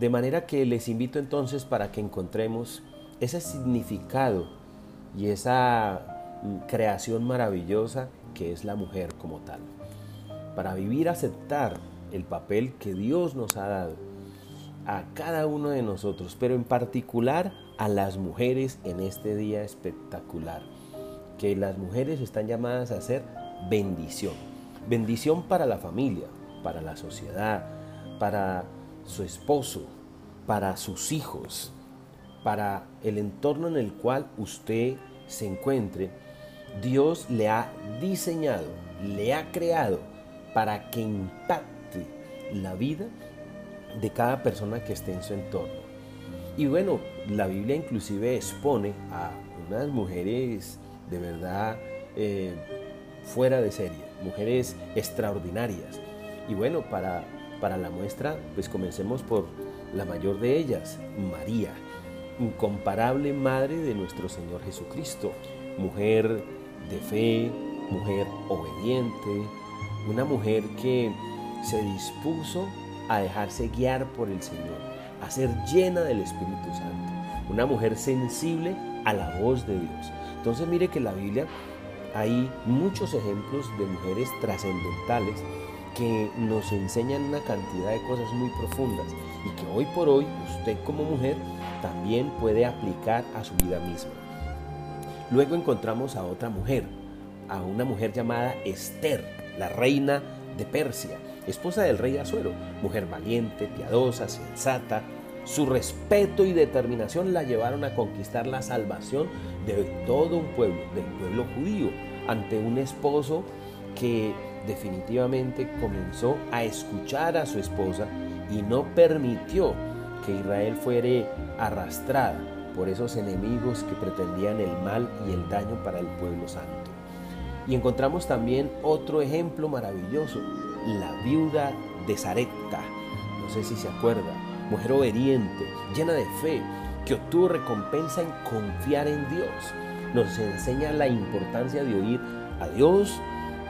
De manera que les invito entonces para que encontremos ese significado y esa mm, creación maravillosa que es la mujer como tal. Para vivir, aceptar el papel que Dios nos ha dado a cada uno de nosotros, pero en particular a las mujeres en este día espectacular, que las mujeres están llamadas a ser bendición. Bendición para la familia, para la sociedad, para su esposo, para sus hijos, para el entorno en el cual usted se encuentre. Dios le ha diseñado, le ha creado para que impacte la vida de cada persona que esté en su entorno. Y bueno, la Biblia inclusive expone a unas mujeres de verdad eh, fuera de serie, mujeres extraordinarias. Y bueno, para, para la muestra, pues comencemos por la mayor de ellas, María, incomparable madre de nuestro Señor Jesucristo, mujer de fe, mujer obediente, una mujer que se dispuso a dejarse guiar por el Señor, a ser llena del Espíritu Santo, una mujer sensible a la voz de Dios. Entonces mire que en la Biblia hay muchos ejemplos de mujeres trascendentales que nos enseñan una cantidad de cosas muy profundas y que hoy por hoy usted como mujer también puede aplicar a su vida misma. Luego encontramos a otra mujer, a una mujer llamada Esther, la reina de Persia, esposa del rey Azuero, mujer valiente, piadosa, sensata. Su respeto y determinación la llevaron a conquistar la salvación de todo un pueblo, del pueblo judío, ante un esposo que definitivamente comenzó a escuchar a su esposa y no permitió que Israel fuere arrastrada por esos enemigos que pretendían el mal y el daño para el pueblo santo. Y encontramos también otro ejemplo maravilloso, la viuda de Zarepta. No sé si se acuerda, mujer obediente, llena de fe, que obtuvo recompensa en confiar en Dios. Nos enseña la importancia de oír a Dios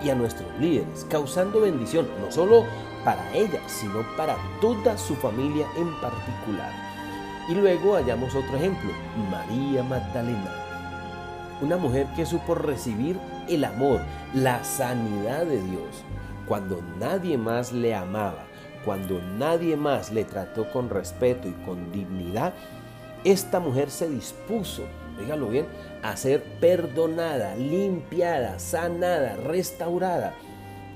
y a nuestros líderes, causando bendición no solo para ella, sino para toda su familia en particular. Y luego hallamos otro ejemplo, María Magdalena, una mujer que supo recibir el amor, la sanidad de Dios, cuando nadie más le amaba, cuando nadie más le trató con respeto y con dignidad, esta mujer se dispuso, dígalo bien, a ser perdonada, limpiada, sanada, restaurada.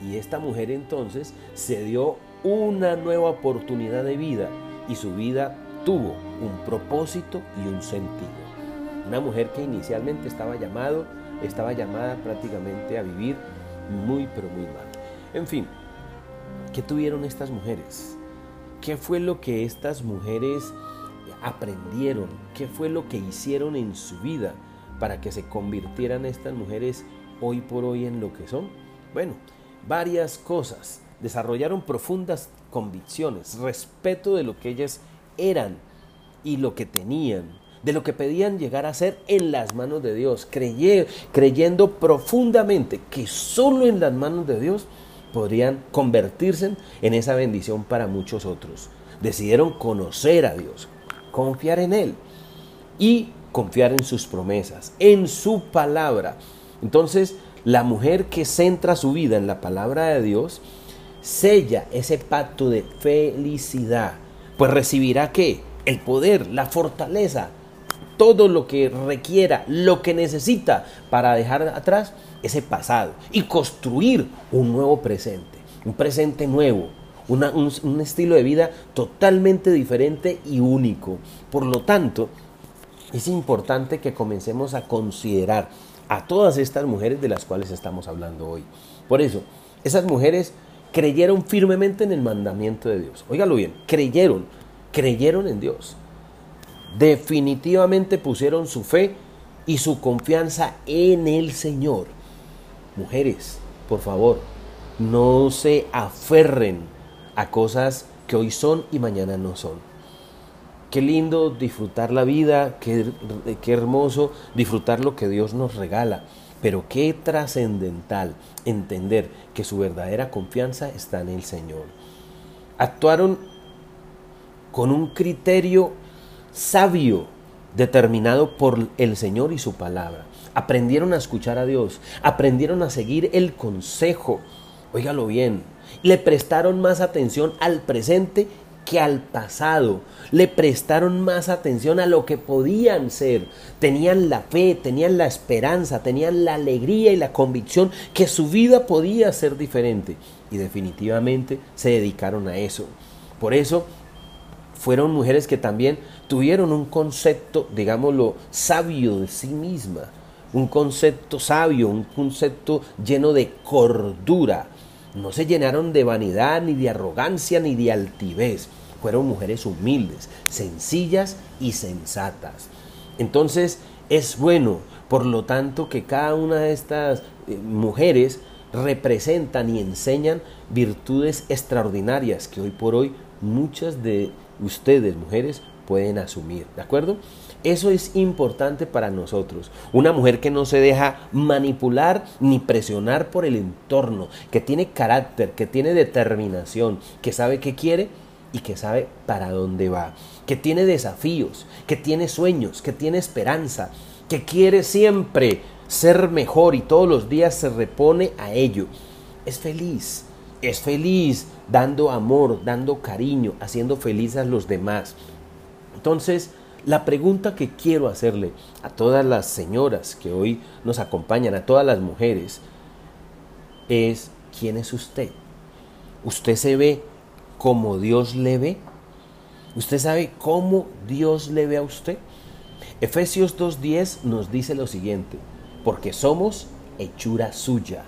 Y esta mujer entonces se dio una nueva oportunidad de vida y su vida tuvo un propósito y un sentido. Una mujer que inicialmente estaba llamado, estaba llamada prácticamente a vivir muy pero muy mal. En fin, ¿qué tuvieron estas mujeres? ¿Qué fue lo que estas mujeres aprendieron? ¿Qué fue lo que hicieron en su vida para que se convirtieran estas mujeres hoy por hoy en lo que son? Bueno, varias cosas. Desarrollaron profundas convicciones, respeto de lo que ellas eran y lo que tenían, de lo que pedían llegar a ser en las manos de Dios, creyendo profundamente que solo en las manos de Dios podrían convertirse en esa bendición para muchos otros. Decidieron conocer a Dios, confiar en Él y confiar en sus promesas, en su palabra. Entonces, la mujer que centra su vida en la palabra de Dios, sella ese pacto de felicidad, pues recibirá qué? El poder, la fortaleza, todo lo que requiera, lo que necesita para dejar atrás ese pasado y construir un nuevo presente, un presente nuevo, un, un, estilo de vida totalmente diferente y único. Por lo tanto, es importante que comencemos a considerar a todas estas mujeres de las cuales estamos hablando hoy. Por eso, esas mujeres creyeron firmemente en el mandamiento de Dios. Óigalo bien, creyeron, creyeron en Dios. Definitivamente pusieron su fe y su confianza en el Señor. Mujeres, por favor, no se aferren a cosas que hoy son y mañana no son. Qué lindo disfrutar la vida, qué, qué hermoso disfrutar lo que Dios nos regala, pero qué trascendental entender que su verdadera confianza está en el Señor. Actuaron con un criterio sabio determinado por el Señor y su palabra. Aprendieron a escuchar a Dios, aprendieron a seguir el consejo. Óigalo bien, le prestaron más atención al presente que al pasado. Le prestaron más atención a lo que podían ser. Tenían la fe, tenían la esperanza, tenían la alegría y la convicción que su vida podía ser diferente. Y definitivamente se dedicaron a eso. Por eso fueron mujeres que también tuvieron un concepto, digámoslo, sabio de sí misma. Un concepto sabio, un concepto lleno de cordura no se llenaron de vanidad, ni de arrogancia, ni de altivez. Fueron mujeres humildes, sencillas y sensatas. Entonces es bueno, por lo tanto, que cada una de estas eh, mujeres representan y enseñan virtudes extraordinarias que hoy por hoy muchas de ustedes, mujeres, pueden asumir. ¿De acuerdo? Eso es importante para nosotros. Una mujer que no se deja manipular ni presionar por el entorno, que tiene carácter, que tiene determinación, que sabe qué quiere y que sabe para dónde va, que tiene desafíos, que tiene sueños, que tiene esperanza, que quiere siempre ser mejor y todos los días se repone a ello. Es feliz, es feliz dando amor, dando cariño, haciendo felices a los demás. Entonces, la pregunta que quiero hacerle a todas las señoras que hoy nos acompañan, a todas las mujeres, es, ¿quién es usted? ¿Usted se ve como Dios le ve? ¿Usted sabe cómo Dios le ve a usted? Efesios 2.10 nos dice lo siguiente, porque somos hechura suya,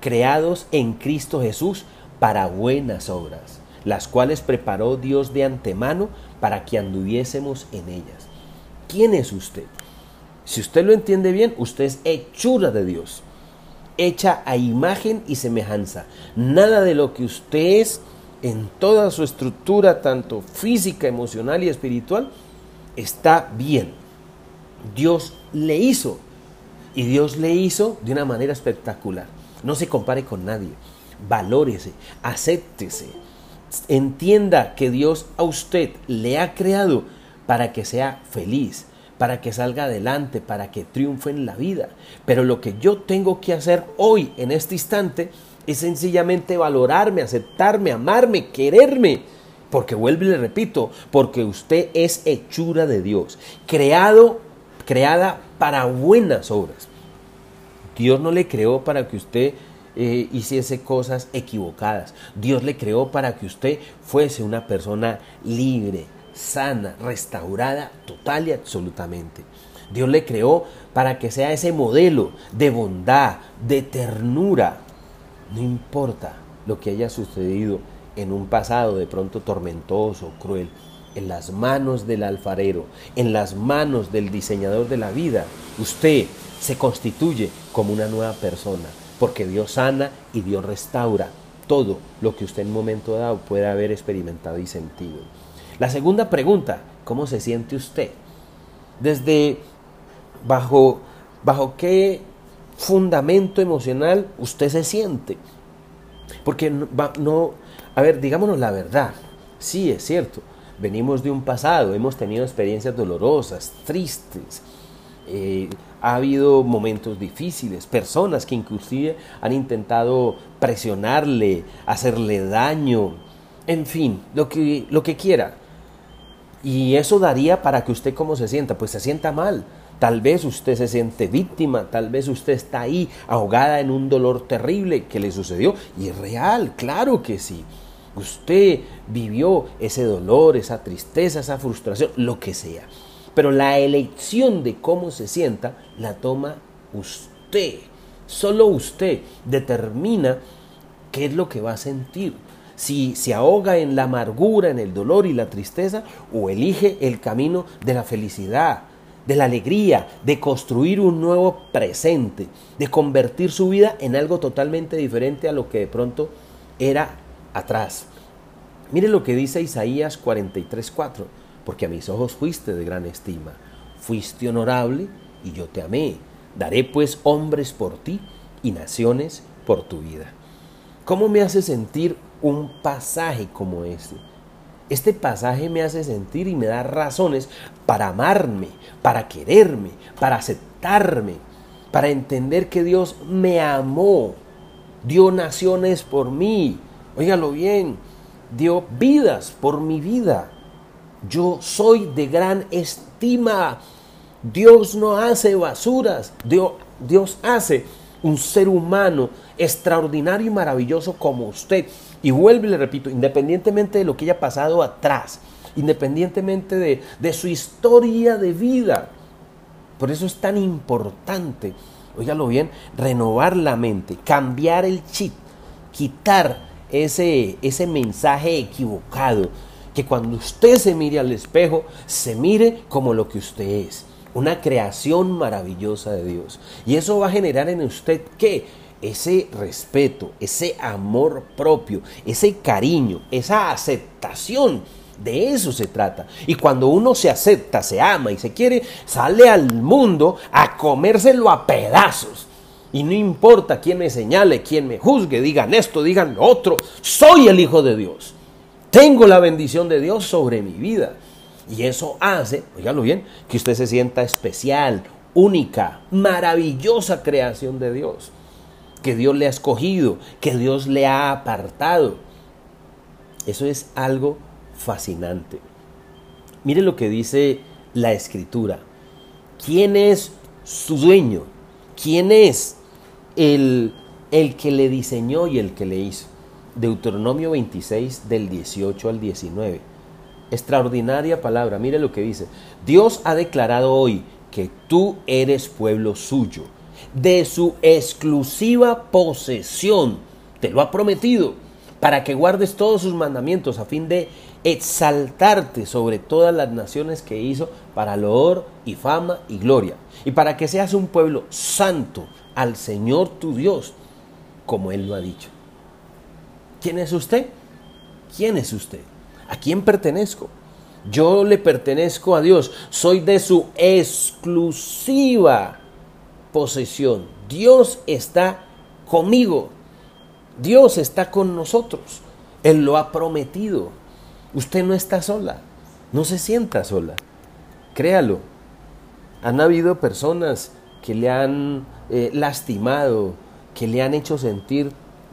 creados en Cristo Jesús para buenas obras, las cuales preparó Dios de antemano para que anduviésemos en ellas. ¿Quién es usted? Si usted lo entiende bien, usted es hechura de Dios, hecha a imagen y semejanza. Nada de lo que usted es en toda su estructura, tanto física, emocional y espiritual, está bien. Dios le hizo y Dios le hizo de una manera espectacular. No se compare con nadie. Valórese, acéptese, entienda que Dios a usted le ha creado para que sea feliz, para que salga adelante, para que triunfe en la vida. Pero lo que yo tengo que hacer hoy, en este instante, es sencillamente valorarme, aceptarme, amarme, quererme. Porque vuelvo y le repito, porque usted es hechura de Dios, creado, creada para buenas obras. Dios no le creó para que usted eh, hiciese cosas equivocadas. Dios le creó para que usted fuese una persona libre, sana, restaurada total y absolutamente. Dios le creó para que sea ese modelo de bondad, de ternura. No importa lo que haya sucedido en un pasado de pronto tormentoso, cruel, en las manos del alfarero, en las manos del diseñador de la vida, usted se constituye como una nueva persona porque Dios sana y Dios restaura todo lo que usted en un momento dado puede haber experimentado y sentido. La segunda pregunta, ¿cómo se siente usted? Desde bajo, bajo qué fundamento emocional usted se siente. Porque no, no, a ver, digámonos la verdad, sí es cierto, venimos de un pasado, hemos tenido experiencias dolorosas, tristes, eh, ha habido momentos difíciles, personas que inclusive han intentado presionarle, hacerle daño, en fin, lo que, lo que quiera. Y eso daría para que usted cómo se sienta, pues se sienta mal. Tal vez usted se siente víctima, tal vez usted está ahí ahogada en un dolor terrible que le sucedió. Y es real, claro que sí. Usted vivió ese dolor, esa tristeza, esa frustración, lo que sea. Pero la elección de cómo se sienta la toma usted. Solo usted determina qué es lo que va a sentir. Si se ahoga en la amargura, en el dolor y la tristeza, o elige el camino de la felicidad, de la alegría, de construir un nuevo presente, de convertir su vida en algo totalmente diferente a lo que de pronto era atrás. Mire lo que dice Isaías 43:4 porque a mis ojos fuiste de gran estima. Fuiste honorable y yo te amé. Daré pues hombres por ti y naciones por tu vida. ¿Cómo me hace sentir un pasaje como este? Este pasaje me hace sentir y me da razones para amarme, para quererme, para aceptarme, para entender que Dios me amó, dio naciones por mí, óigalo bien, dio vidas por mi vida. Yo soy de gran estima. Dios no hace basuras, Dios, Dios hace un ser humano extraordinario y maravilloso como usted. Y vuelvo y le repito, independientemente de lo que haya pasado atrás, independientemente de, de su historia de vida. Por eso es tan importante, óigalo bien, renovar la mente, cambiar el chip, quitar ese, ese mensaje equivocado, que cuando usted se mire al espejo, se mire como lo que usted es, una creación maravillosa de Dios. Y eso va a generar en usted que ese respeto, ese amor propio, ese cariño, esa aceptación. De eso se trata. Y cuando uno se acepta, se ama y se quiere, sale al mundo a comérselo a pedazos. Y no importa quién me señale, quién me juzgue, digan esto, digan lo otro, soy el Hijo de Dios. Tengo la bendición de Dios sobre mi vida. Y eso hace, oígalo bien, que usted se sienta especial, única, maravillosa creación de Dios que Dios le ha escogido, que Dios le ha apartado. Eso es algo fascinante. Mire lo que dice la escritura. ¿Quién es su dueño? ¿Quién es el, el que le diseñó y el que le hizo? Deuteronomio 26 del 18 al 19. Extraordinaria palabra. Mire lo que dice. Dios ha declarado hoy que tú eres pueblo suyo de su exclusiva posesión. Te lo ha prometido para que guardes todos sus mandamientos a fin de exaltarte sobre todas las naciones que hizo para loor y fama y gloria, y para que seas un pueblo santo al Señor tu Dios, como Él lo ha dicho. ¿Quién es usted? ¿Quién es usted? ¿A quién pertenezco? Yo le pertenezco a Dios, soy de su exclusiva posesión. Dios está conmigo. Dios está con nosotros. Él lo ha prometido. Usted no está sola. No se sienta sola. Créalo. Han habido personas que le han eh, lastimado, que le han hecho sentir,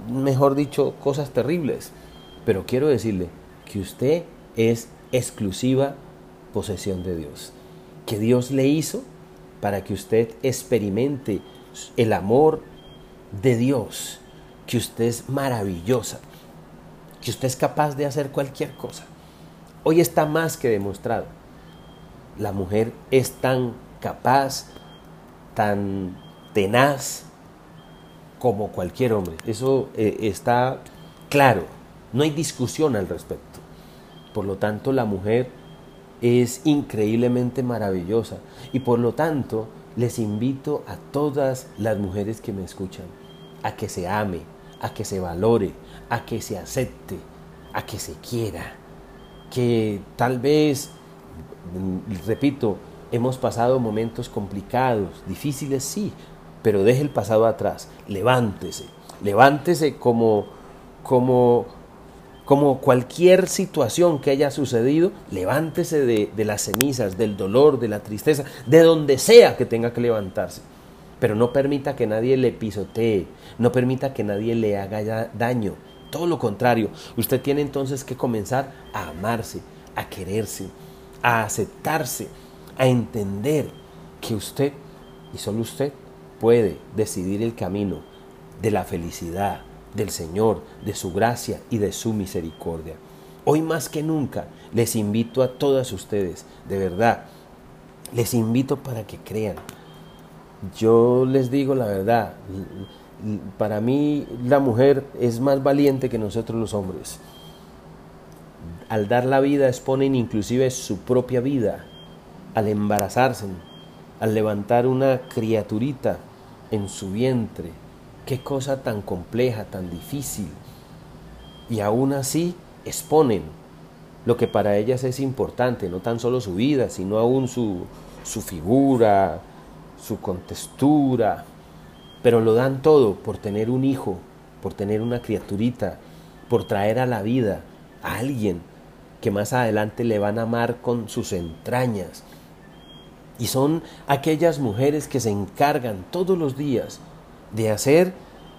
mejor dicho, cosas terribles. Pero quiero decirle que usted es exclusiva posesión de Dios. Que Dios le hizo para que usted experimente el amor de Dios, que usted es maravillosa, que usted es capaz de hacer cualquier cosa. Hoy está más que demostrado. La mujer es tan capaz, tan tenaz como cualquier hombre. Eso eh, está claro. No hay discusión al respecto. Por lo tanto, la mujer es increíblemente maravillosa y por lo tanto les invito a todas las mujeres que me escuchan a que se ame, a que se valore, a que se acepte, a que se quiera, que tal vez, mm, repito, hemos pasado momentos complicados, difíciles, sí, pero deje el pasado atrás, levántese, levántese como, como como cualquier situación que haya sucedido, levántese de, las cenizas, del dolor, de la tristeza, de donde sea que tenga que levantarse. Pero no permita que nadie le pisotee, no permita que nadie le haga daño. Todo lo contrario, usted tiene entonces que comenzar a amarse, a quererse, a aceptarse, a entender que usted, y solo usted, puede decidir el camino de la felicidad, del Señor, de su gracia y de su misericordia. Hoy más que nunca les invito a todas ustedes, de verdad, les invito para que crean. Yo les digo la verdad, para mí la mujer es más valiente que nosotros los hombres. Al dar la vida exponen inclusive su propia vida, al embarazarse, al levantar una criaturita en su vientre, Qué cosa tan compleja, tan difícil. Y aún así exponen lo que para ellas es importante, no tan solo su vida, sino aún su, su figura, su contextura, pero lo dan todo por tener un hijo, por tener una criaturita, por traer a la vida a alguien que más adelante le van a amar con sus entrañas. Y son aquellas mujeres que se encargan todos los días de hacer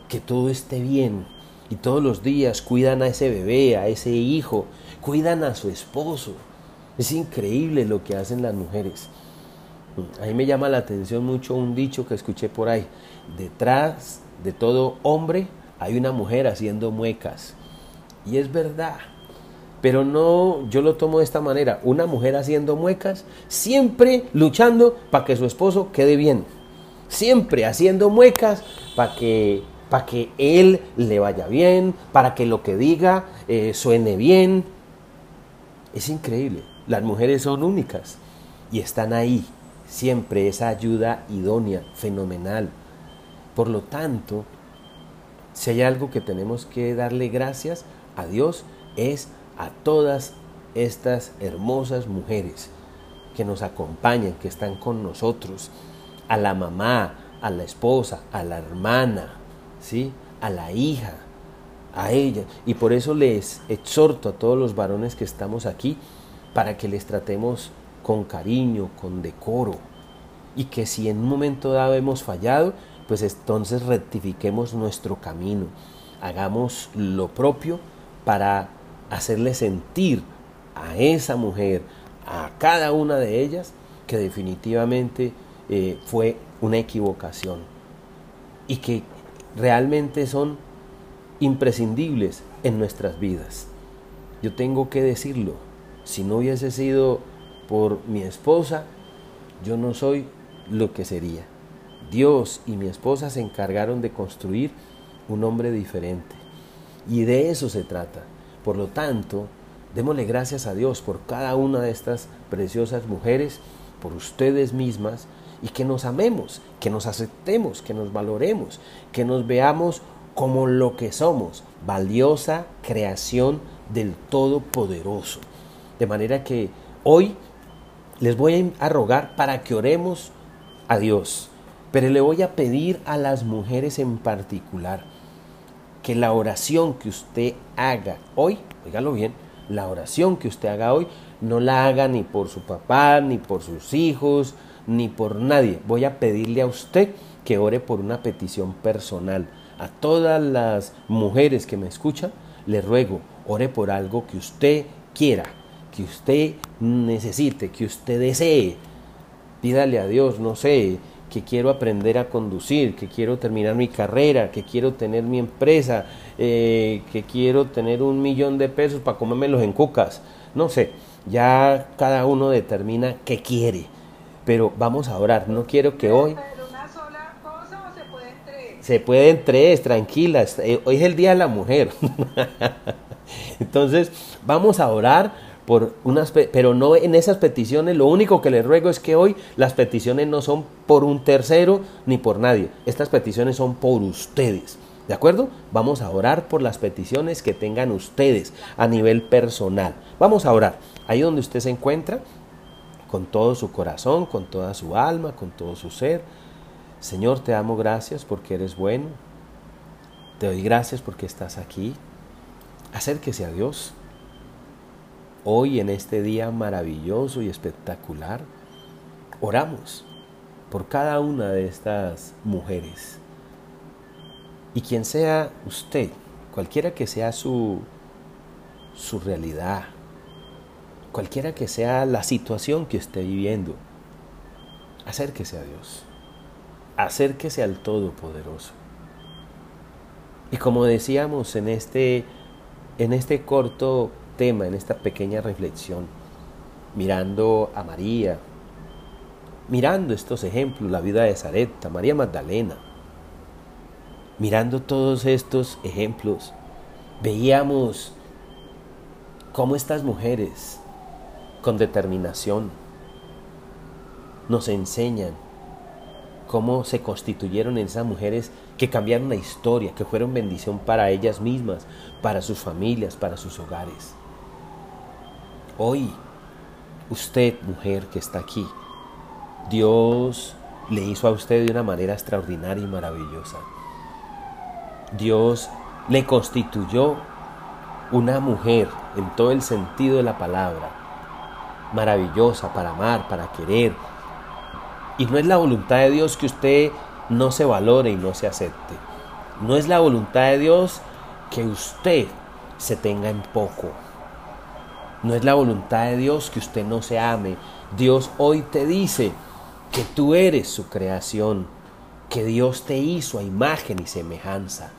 que todo esté bien. Y todos los días cuidan a ese bebé, a ese hijo, cuidan a su esposo. Es increíble lo que hacen las mujeres. A mí me llama la atención mucho un dicho que escuché por ahí. Detrás de todo hombre hay una mujer haciendo muecas. Y es verdad. Pero no, yo lo tomo de esta manera. Una mujer haciendo muecas, siempre luchando para que su esposo quede bien. Siempre haciendo muecas para que, para que él le vaya bien, para que lo que diga eh, suene bien. Es increíble. Las mujeres son únicas y están ahí. Siempre esa ayuda idónea, fenomenal. Por lo tanto, si hay algo que tenemos que darle gracias a Dios es a todas estas hermosas mujeres que nos acompañan, que están con nosotros, a la mamá, a la esposa, a la hermana, ¿sí? a la hija, a ella. Y por eso les exhorto a todos los varones que estamos aquí para que les tratemos con cariño, con decoro, y que si en un momento dado hemos fallado, pues entonces rectifiquemos nuestro camino, hagamos lo propio para hacerle sentir a esa mujer, a cada una de ellas, que definitivamente eh, fue una equivocación y que realmente son imprescindibles en nuestras vidas. Yo tengo que decirlo, si no hubiese sido por mi esposa, yo no soy lo que sería. Dios y mi esposa se encargaron de construir un hombre diferente. Y de eso se trata. Por lo tanto, démosle gracias a Dios por cada una de estas preciosas mujeres, por ustedes mismas, y que nos amemos, que nos aceptemos, que nos valoremos, que nos veamos como lo que somos, valiosa creación del Todopoderoso. De manera que hoy les voy a rogar para que oremos a Dios, pero le voy a pedir a las mujeres en particular que la oración que usted haga hoy, oígalo bien, la oración que usted haga hoy, no la haga ni por su papá, ni por sus hijos, ni por nadie. Voy a pedirle a usted que ore por una petición personal. A todas las mujeres que me escuchan, le ruego, ore por algo que usted quiera, que usted necesite, que usted desee. Pídale a Dios, no sé, que quiero aprender a conducir, que quiero terminar mi carrera, que quiero tener mi empresa, eh, que quiero tener un millón de pesos para comérmelos en cucas. No sé, ya cada uno determina qué quiere. Pero vamos a orar. No quiero que hoy... una sola cosa o se pueden tres? Se pueden tres, tranquilas. Eh, hoy es el Día de la Mujer. Entonces, vamos a orar por unas, pero no en esas peticiones, lo único que les ruego es que hoy las peticiones no son por un tercero ni por nadie, estas peticiones son por ustedes. ¿De acuerdo? Vamos a orar por las peticiones que tengan ustedes a nivel personal. Vamos a orar. Ahí donde usted se encuentra, con todo su corazón, con toda su alma, con todo su ser. Señor, te amo gracias porque eres bueno. Te doy gracias porque estás aquí. Acérquese a Dios hoy en este día maravilloso y espectacular, oramos por cada una de estas mujeres. Y quien sea usted, cualquiera que sea su, su realidad, cualquiera que sea la situación que esté viviendo, acérquese a Dios, acérquese al Todopoderoso. Y como decíamos en este, en este corto tema, en esta pequeña reflexión, mirando a María, mirando estos ejemplos, la vida de Zareta, María Magdalena, mirando todos estos ejemplos, veíamos cómo estas mujeres con determinación nos enseñan cómo se constituyeron esas mujeres que cambiaron la historia, que fueron bendición para ellas mismas, para sus familias, para sus hogares. Hoy, usted, mujer que está aquí, Dios le hizo a usted de una manera extraordinaria y maravillosa. Dios le constituyó una mujer, en todo el sentido de la palabra. Maravillosa para amar, para querer. Y no es la voluntad de Dios que usted no se valore y no se acepte. No es la voluntad de Dios que usted se tenga en poco. No es la voluntad de Dios que usted no se ame. Dios hoy te dice que tú eres su creación, que Dios te hizo a imagen y semejanza,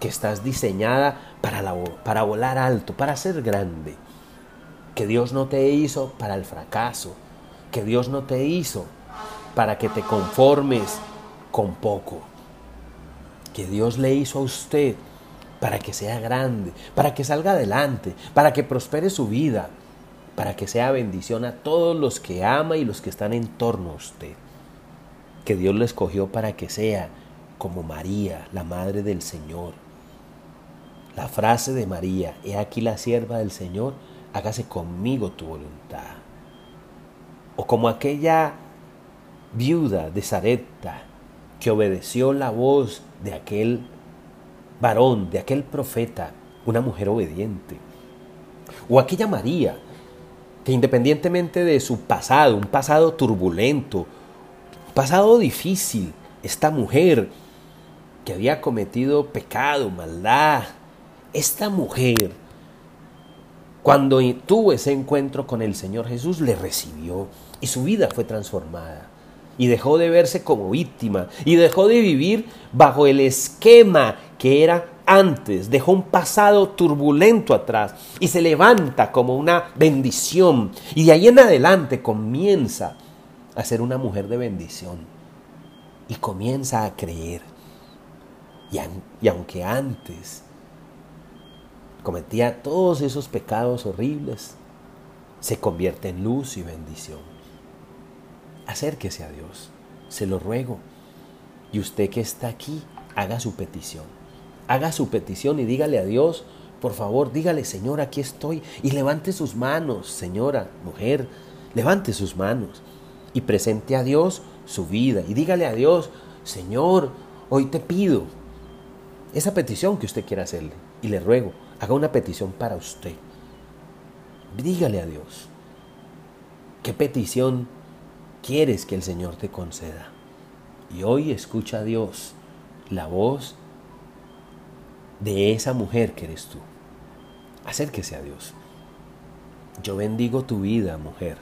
que estás diseñada para, para volar alto, para ser grande, que Dios no te hizo para el fracaso, que Dios no te hizo para que te conformes con poco, que Dios le hizo a usted para que sea grande, para que salga adelante, para que prospere su vida, para que sea bendición a todos los que ama y los que están en torno a usted. Que Dios lo escogió para que sea como María, la Madre del Señor. La frase de María, he aquí la sierva del Señor, hágase conmigo tu voluntad. O como aquella viuda de Zareta que obedeció la voz de aquel varón, de aquel profeta, una mujer obediente. O aquella María, que independientemente de su pasado, un pasado turbulento, pasado difícil, esta mujer que había cometido pecado, maldad, esta mujer, cuando tuvo ese encuentro con el Señor Jesús, le recibió y su vida fue transformada y dejó de verse como víctima y dejó de vivir bajo el esquema que era antes, dejó un pasado turbulento atrás y se levanta como una bendición y de ahí en adelante comienza a ser una mujer de bendición y comienza a creer. Y, y aunque antes cometía todos esos pecados horribles, se convierte en luz y bendición acérquese a Dios, se lo ruego. Y usted que está aquí, haga su petición. Haga su petición y dígale a Dios, por favor, dígale, Señor, aquí estoy. Y levante sus manos, señora, mujer, levante sus manos y presente a Dios su vida. Y dígale a Dios, Señor, hoy te pido esa petición que usted quiera hacerle. Y le ruego, haga una petición para usted. Dígale a Dios. ¿Qué petición quieres que el Señor te conceda. Y hoy escucha a Dios la voz de esa mujer que eres tú. Acérquese a Dios. Yo bendigo tu vida, mujer.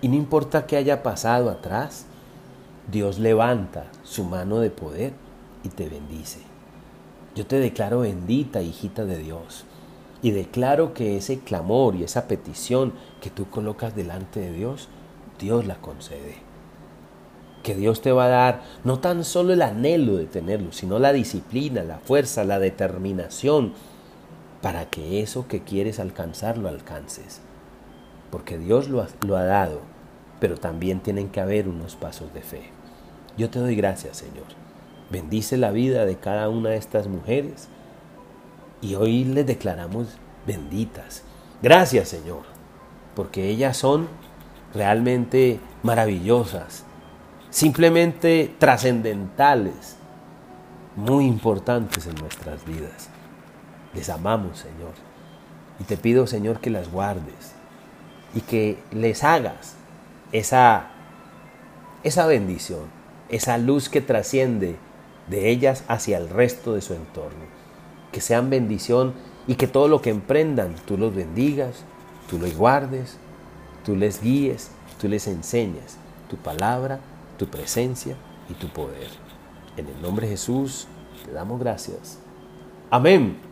Y no importa qué haya pasado atrás, Dios levanta su mano de poder y te bendice. Yo te declaro bendita, hijita de Dios. Y declaro que ese clamor y esa petición que tú colocas delante de Dios, Dios la concede. Que Dios te va a dar no tan solo el anhelo de tenerlo, sino la disciplina, la fuerza, la determinación para que eso que quieres alcanzar lo alcances. Porque Dios lo ha, lo ha dado, pero también tienen que haber unos pasos de fe. Yo te doy gracias, Señor. Bendice la vida de cada una de estas mujeres y hoy les declaramos benditas. Gracias, Señor, porque ellas son realmente maravillosas, simplemente trascendentales, muy importantes en nuestras vidas. Les amamos, Señor. Y te pido, Señor, que las guardes y que les hagas esa, esa bendición, esa luz que trasciende de ellas hacia el resto de su entorno. Que sean bendición y que todo lo que emprendan tú los bendigas, tú los guardes tú les guíes, tú les enseñas tu palabra, tu presencia y tu poder. En el nombre de Jesús te damos gracias. Amén.